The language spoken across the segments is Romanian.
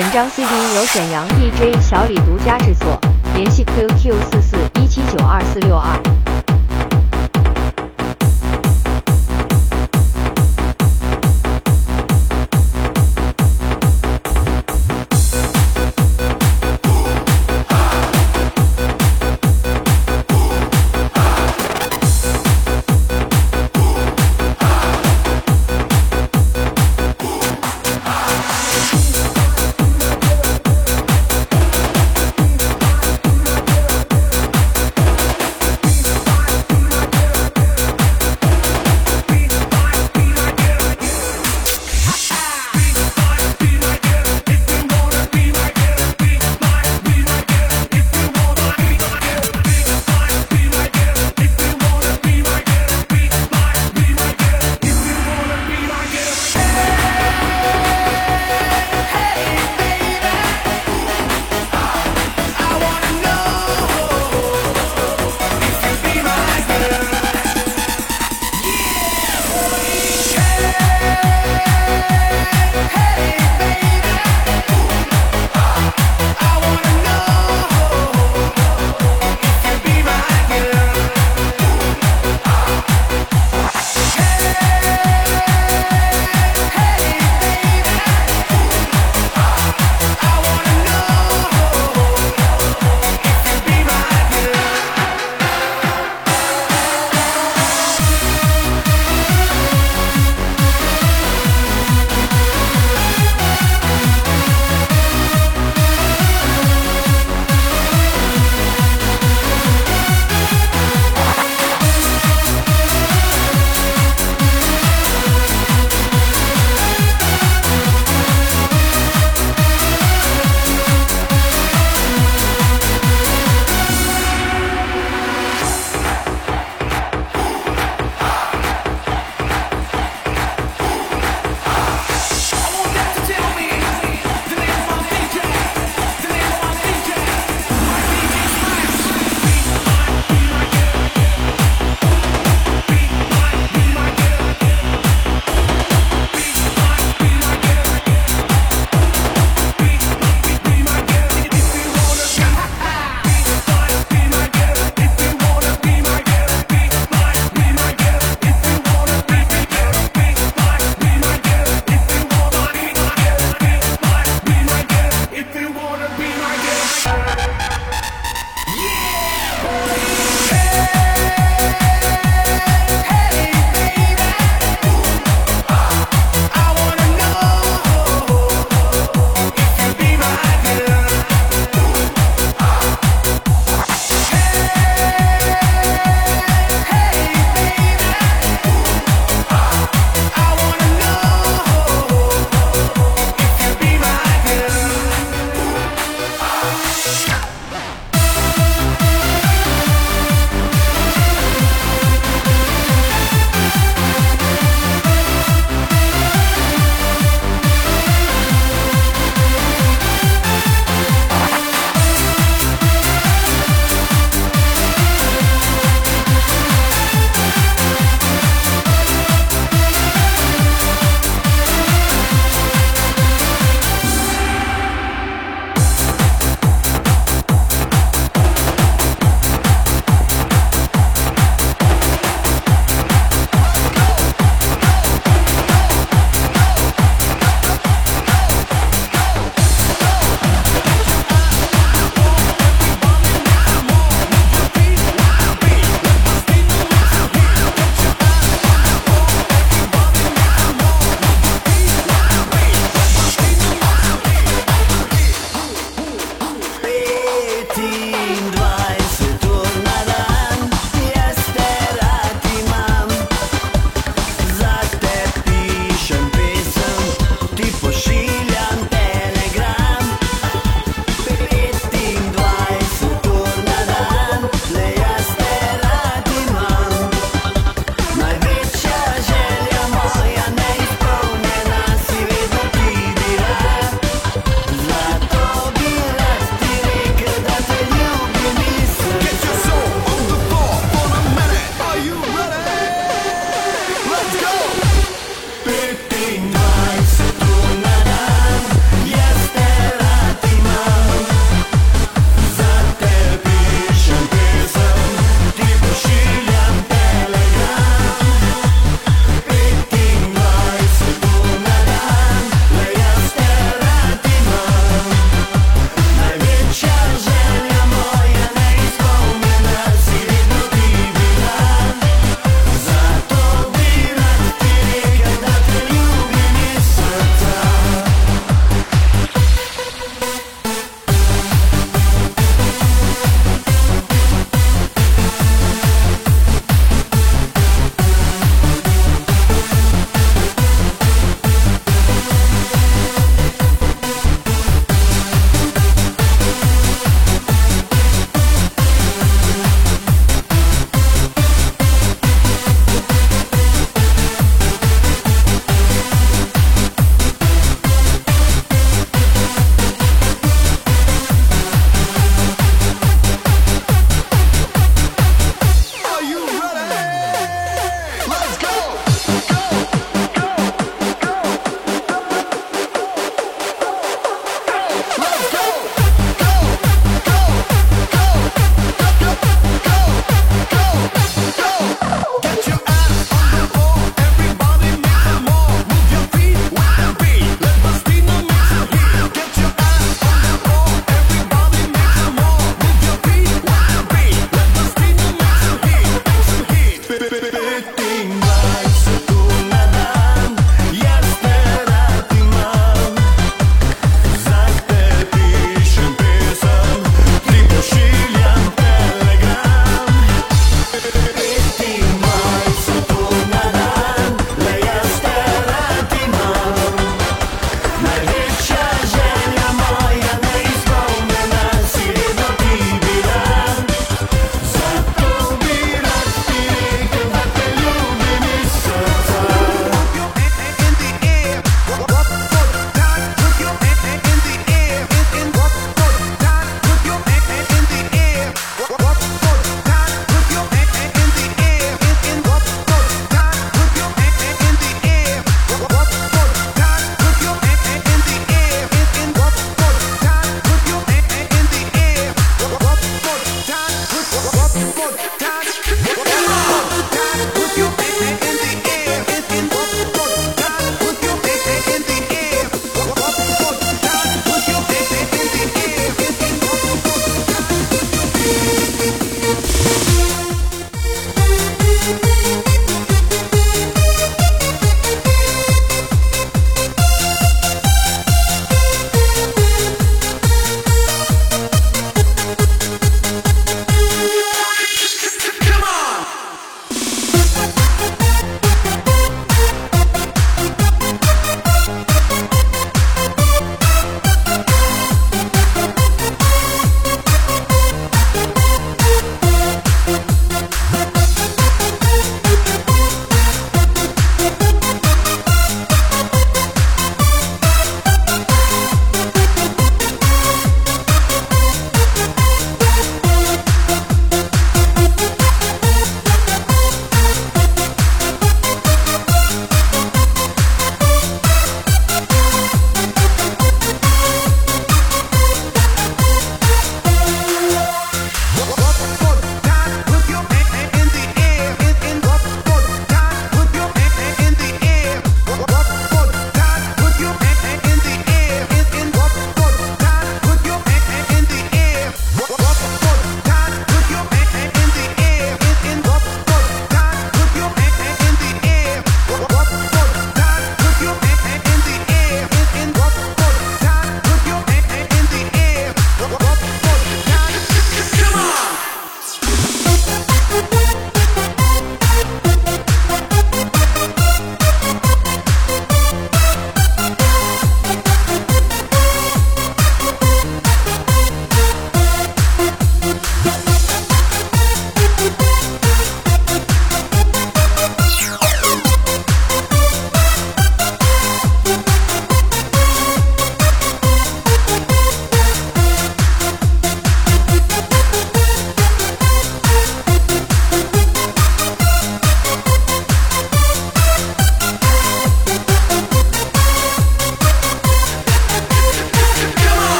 本张 CD 由沈阳 DJ 小李独家制作，联系 QQ 四四一七九二四六二。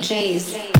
DJs.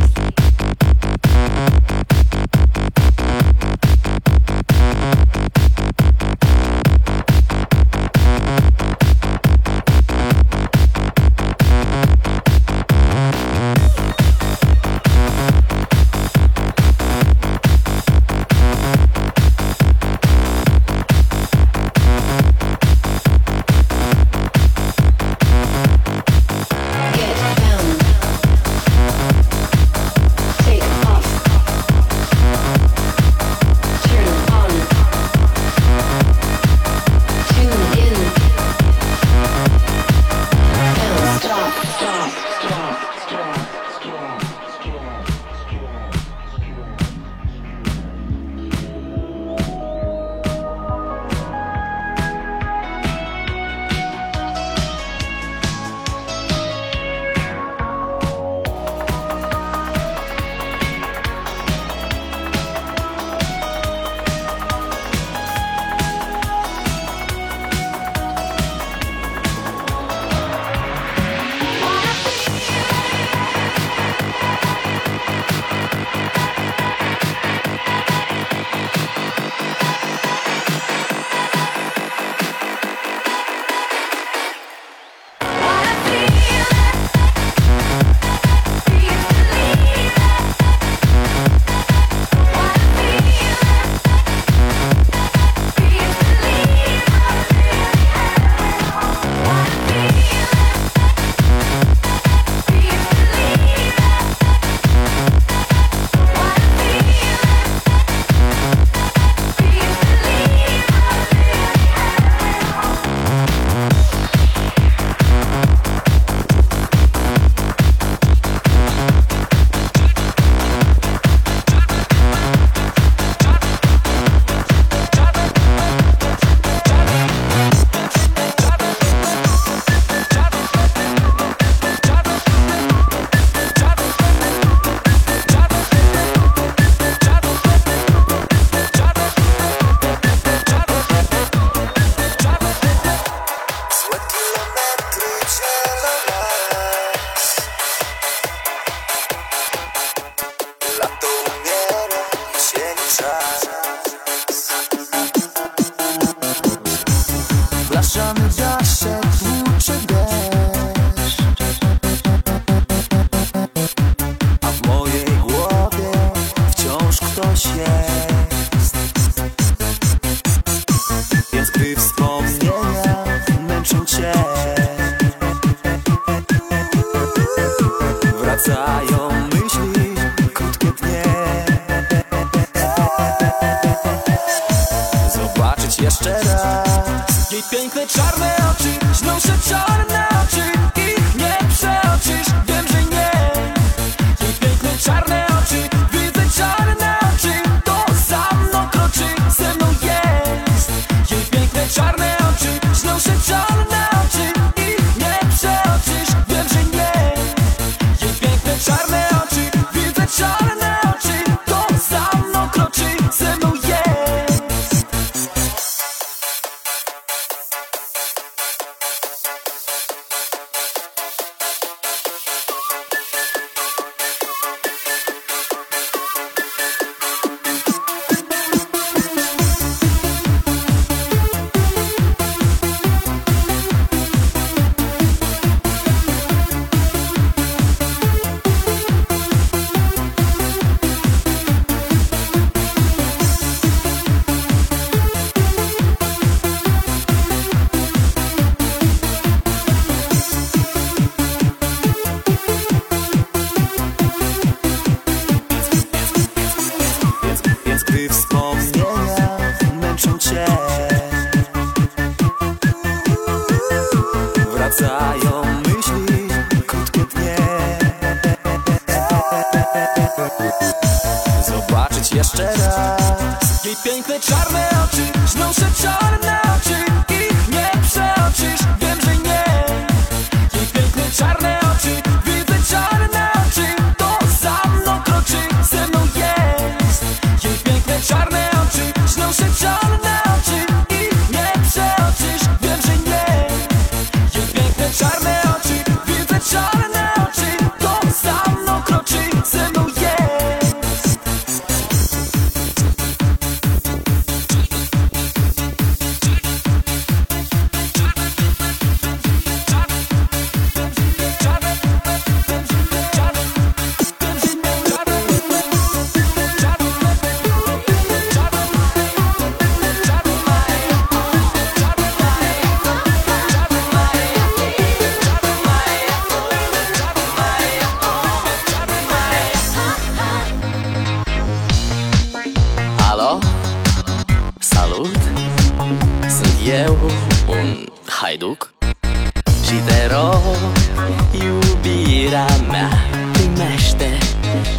mea Primește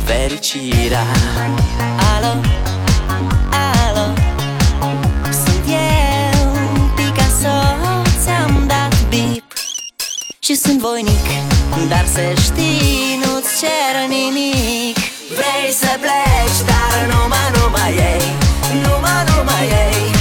fericirea. Alo, alo Sunt eu, Picasso Ți-am dat bip. Și sunt voinic Dar să știi, nu-ți cer nimic. Vrei să pleci, dar numai, numai ei Numai, numai ei.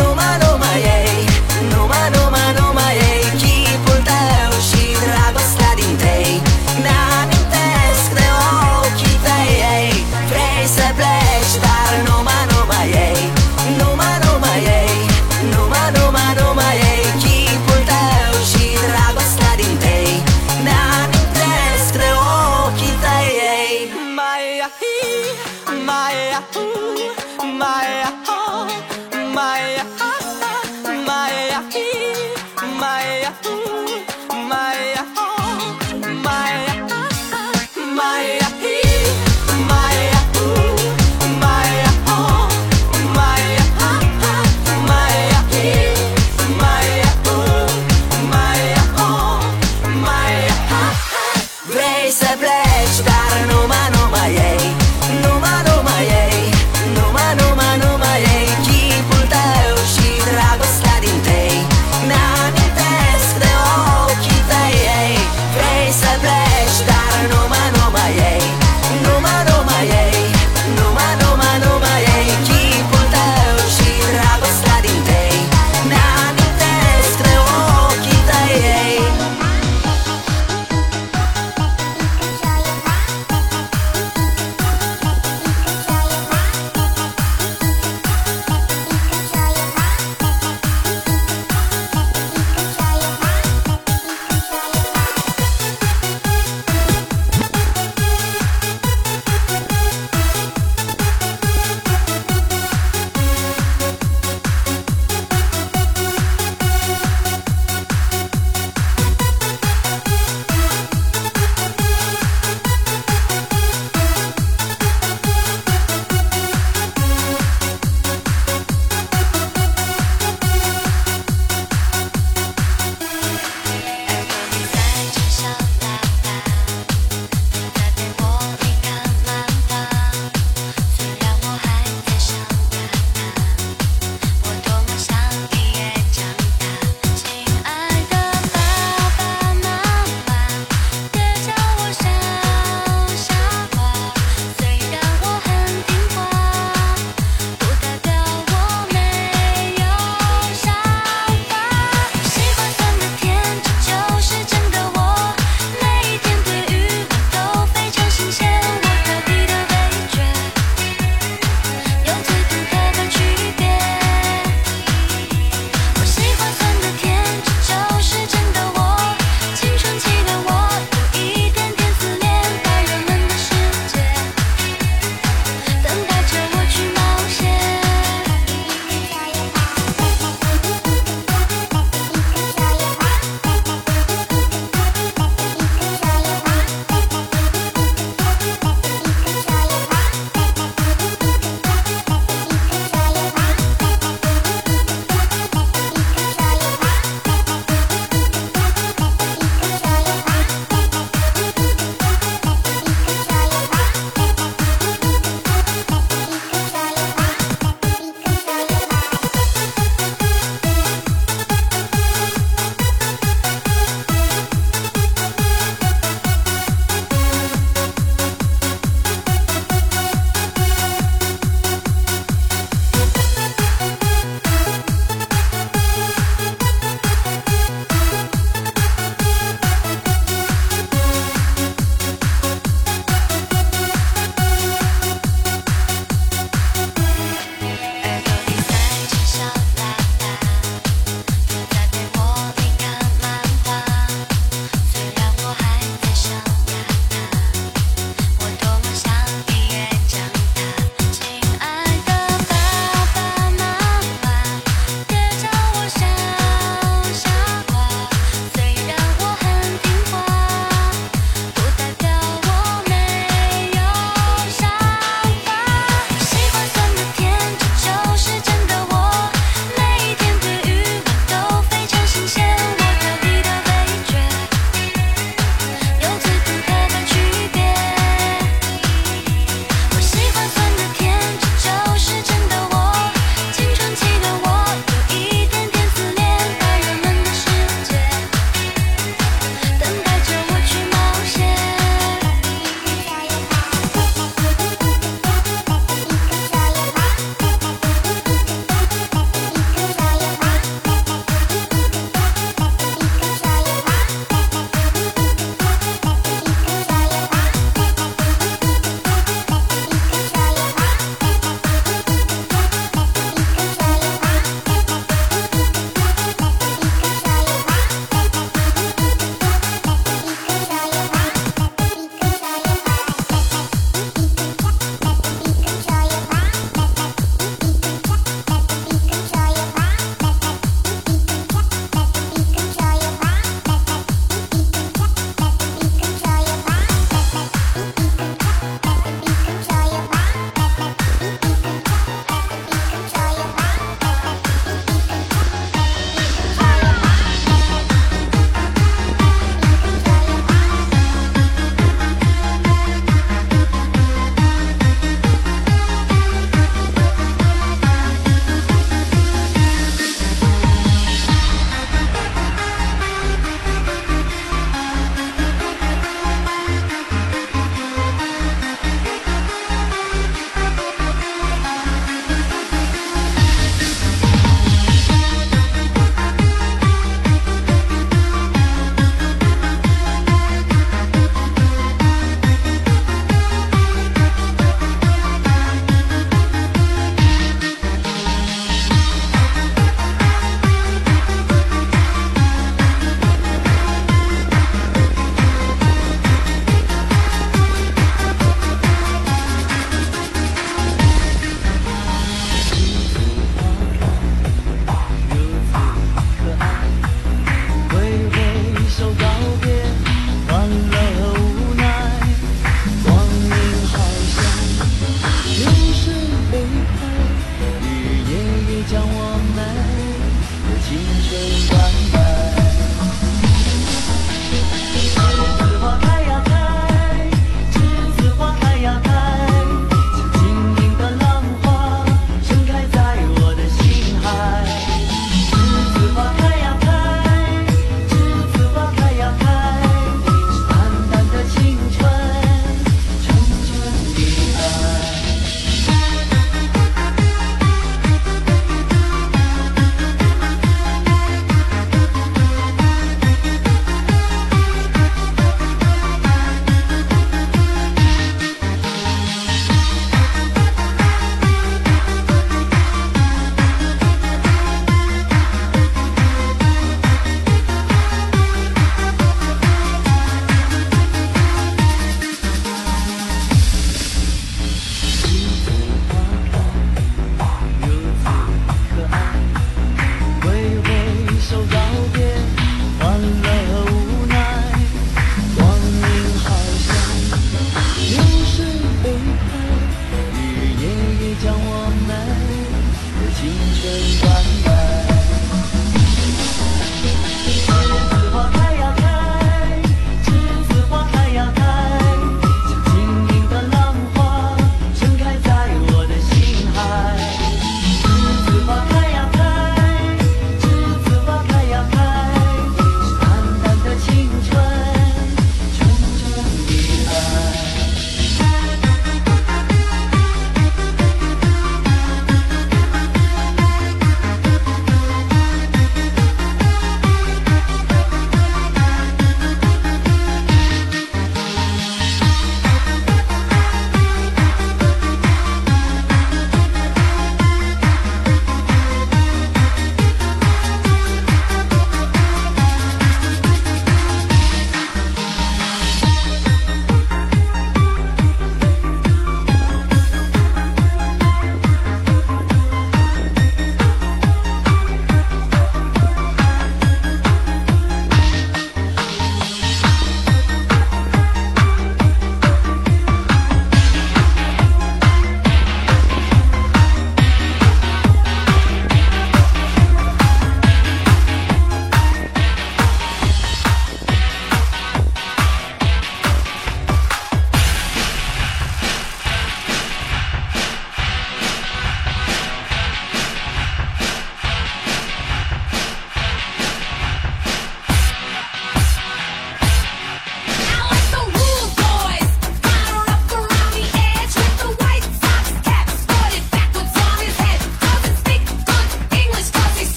no, ma, no, ma, yeah. my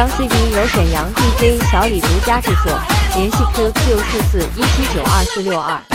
将 CD 由沈阳 DJ 小李独家制作，联系 QQ 四四一七九二四六二。